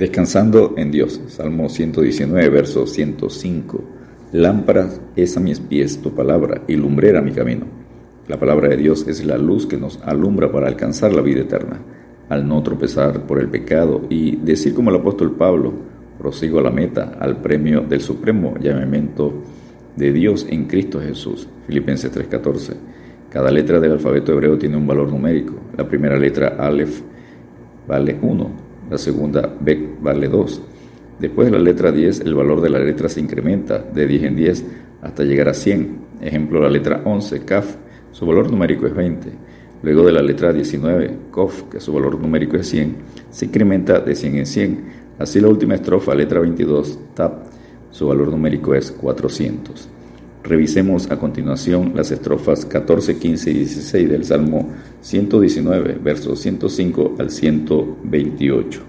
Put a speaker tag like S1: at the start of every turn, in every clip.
S1: Descansando en Dios. Salmo 119, verso 105. Lámpara es a mis pies tu palabra y lumbrera mi camino. La palabra de Dios es la luz que nos alumbra para alcanzar la vida eterna. Al no tropezar por el pecado y decir como el apóstol Pablo, prosigo a la meta, al premio del supremo llamamiento de Dios en Cristo Jesús. Filipenses 3:14. Cada letra del alfabeto hebreo tiene un valor numérico. La primera letra Aleph vale 1, la segunda B vale 2. Después de la letra 10, el valor de la letra se incrementa de 10 en 10 hasta llegar a 100. Ejemplo, la letra 11, CAF, su valor numérico es 20. Luego de la letra 19, COF, que su valor numérico es 100, se incrementa de 100 en 100. Así la última estrofa, letra 22, TAP, su valor numérico es 400. Revisemos a continuación las estrofas 14, 15 y 16 del Salmo 119, versos 105 al 128.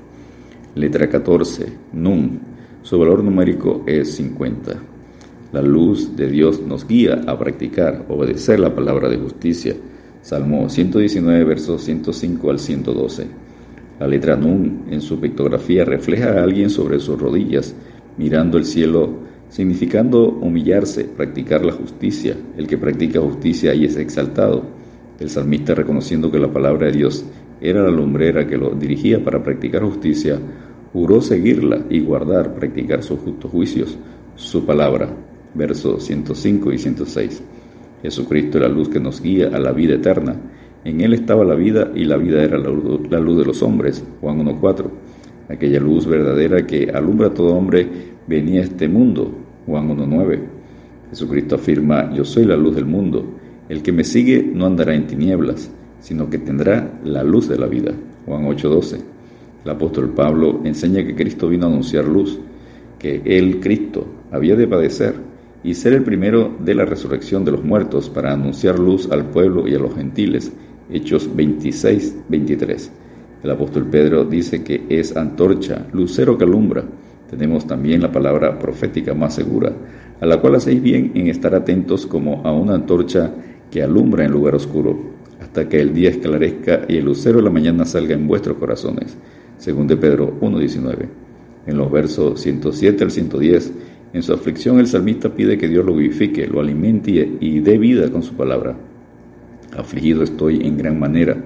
S1: Letra 14, Nun. Su valor numérico es 50. La luz de Dios nos guía a practicar, obedecer la palabra de justicia. Salmo 119, versos 105 al 112. La letra Nun en su pictografía refleja a alguien sobre sus rodillas, mirando el cielo significando humillarse, practicar la justicia. El que practica justicia ahí es exaltado. El salmista, reconociendo que la palabra de Dios era la lumbrera que lo dirigía para practicar justicia, juró seguirla y guardar, practicar sus justos juicios, su palabra. Versos 105 y 106. Jesucristo es la luz que nos guía a la vida eterna. En él estaba la vida y la vida era la luz de los hombres. Juan 1.4. Aquella luz verdadera que alumbra a todo hombre venía este mundo. Juan 1.9. Jesucristo afirma, yo soy la luz del mundo. El que me sigue no andará en tinieblas, sino que tendrá la luz de la vida. Juan 8.12. El apóstol Pablo enseña que Cristo vino a anunciar luz, que Él, Cristo, había de padecer y ser el primero de la resurrección de los muertos para anunciar luz al pueblo y a los gentiles. Hechos 26, 23. El apóstol Pedro dice que es antorcha, lucero que alumbra. Tenemos también la palabra profética más segura, a la cual hacéis bien en estar atentos como a una antorcha que alumbra en lugar oscuro, hasta que el día esclarezca y el lucero de la mañana salga en vuestros corazones. Según de Pedro 1.19. En los versos 107 al 110, en su aflicción el salmista pide que Dios lo vivifique, lo alimente y dé vida con su palabra. Afligido estoy en gran manera.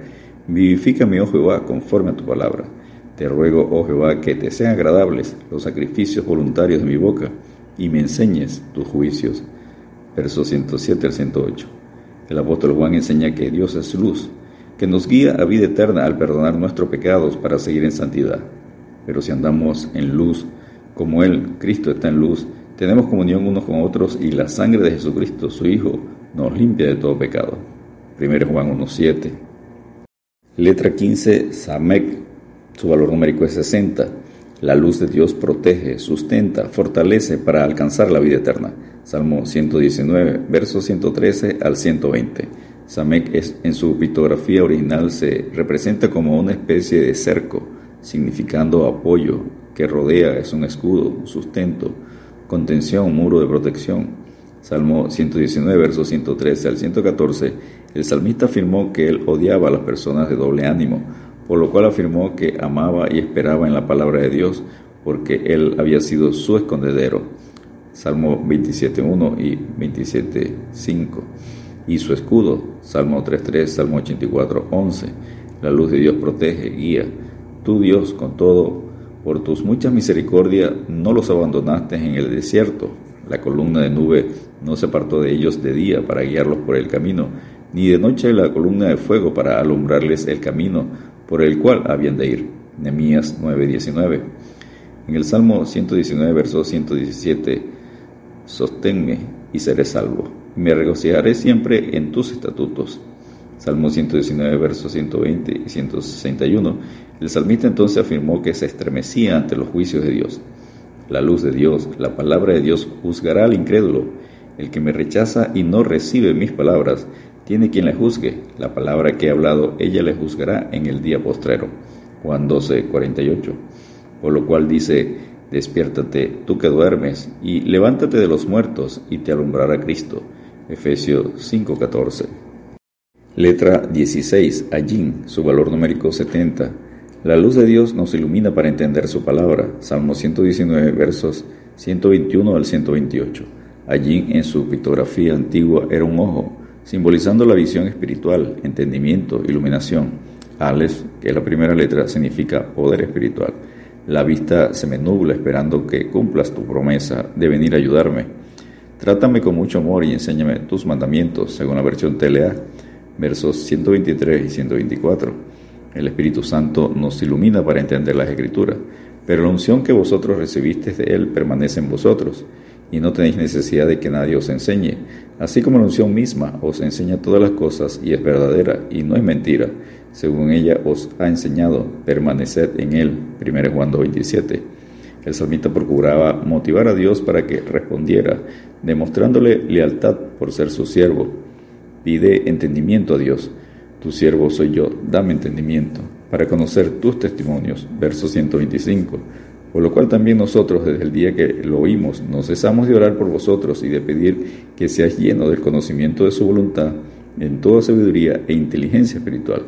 S1: Vivifícame, oh Jehová, conforme a tu palabra. Te ruego, oh Jehová, que te sean agradables los sacrificios voluntarios de mi boca y me enseñes tus juicios. Versos 107 al 108. El apóstol Juan enseña que Dios es luz, que nos guía a vida eterna al perdonar nuestros pecados para seguir en santidad. Pero si andamos en luz, como Él, Cristo, está en luz, tenemos comunión unos con otros y la sangre de Jesucristo, su Hijo, nos limpia de todo pecado. 1 Juan 1.7. Letra 15, Samek su valor numérico es 60. La luz de Dios protege, sustenta, fortalece para alcanzar la vida eterna. Salmo 119, versos 113 al 120. Samek es, en su pictografía original se representa como una especie de cerco, significando apoyo, que rodea, es un escudo, sustento, contención, muro de protección. Salmo 119, versos 113 al 114, el salmista afirmó que él odiaba a las personas de doble ánimo, por lo cual afirmó que amaba y esperaba en la palabra de Dios, porque él había sido su escondedero. Salmo 27.1 y 27.5. Y su escudo, Salmo 3.3, Salmo 84.11. La luz de Dios protege, guía. Tú Dios, con todo, por tus muchas misericordias, no los abandonaste en el desierto. La columna de nube no se apartó de ellos de día para guiarlos por el camino, ni de noche la columna de fuego para alumbrarles el camino por el cual habían de ir. Nehemías 9:19. En el Salmo 119, verso 117, sosténme y seré salvo. Me regocijaré siempre en tus estatutos. Salmo 119, versos 120 y 161. El salmista entonces afirmó que se estremecía ante los juicios de Dios. La luz de Dios, la palabra de Dios, juzgará al incrédulo. El que me rechaza y no recibe mis palabras, tiene quien le juzgue. La palabra que he hablado, ella le juzgará en el día postrero. Juan 12, 48. Por lo cual dice, despiértate tú que duermes, y levántate de los muertos, y te alumbrará Cristo. Efesios 5, 14. Letra 16, Allín, su valor numérico 70. La luz de Dios nos ilumina para entender su palabra. Salmo 119, versos 121 al 128. Allí en su pictografía antigua era un ojo, simbolizando la visión espiritual, entendimiento, iluminación. Aleph, que es la primera letra, significa poder espiritual. La vista se me nubla esperando que cumplas tu promesa de venir a ayudarme. Trátame con mucho amor y enséñame tus mandamientos, según la versión TLA, versos 123 y 124. El Espíritu Santo nos ilumina para entender las Escrituras, pero la unción que vosotros recibisteis de Él permanece en vosotros, y no tenéis necesidad de que nadie os enseñe. Así como la unción misma os enseña todas las cosas y es verdadera y no es mentira, según ella os ha enseñado, permaneced en Él. 1 Juan 2.27. El salmista procuraba motivar a Dios para que respondiera, demostrándole lealtad por ser su siervo. Pide entendimiento a Dios tu siervo soy yo, dame entendimiento, para conocer tus testimonios. Verso 125. Por lo cual también nosotros, desde el día que lo oímos, no cesamos de orar por vosotros y de pedir que seas lleno del conocimiento de su voluntad en toda sabiduría e inteligencia espiritual.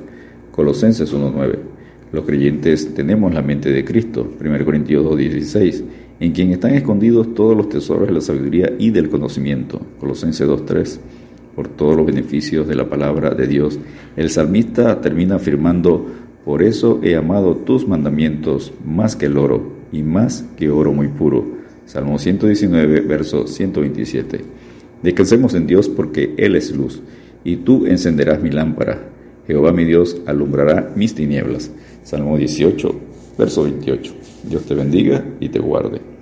S1: Colosenses 1.9. Los creyentes tenemos la mente de Cristo, 1 Corintios 2.16, en quien están escondidos todos los tesoros de la sabiduría y del conocimiento, Colosenses 2.3 por todos los beneficios de la palabra de Dios. El salmista termina afirmando, por eso he amado tus mandamientos más que el oro y más que oro muy puro. Salmo 119, verso 127. Descansemos en Dios porque Él es luz, y tú encenderás mi lámpara. Jehová mi Dios alumbrará mis tinieblas. Salmo 18, verso 28. Dios te bendiga y te guarde.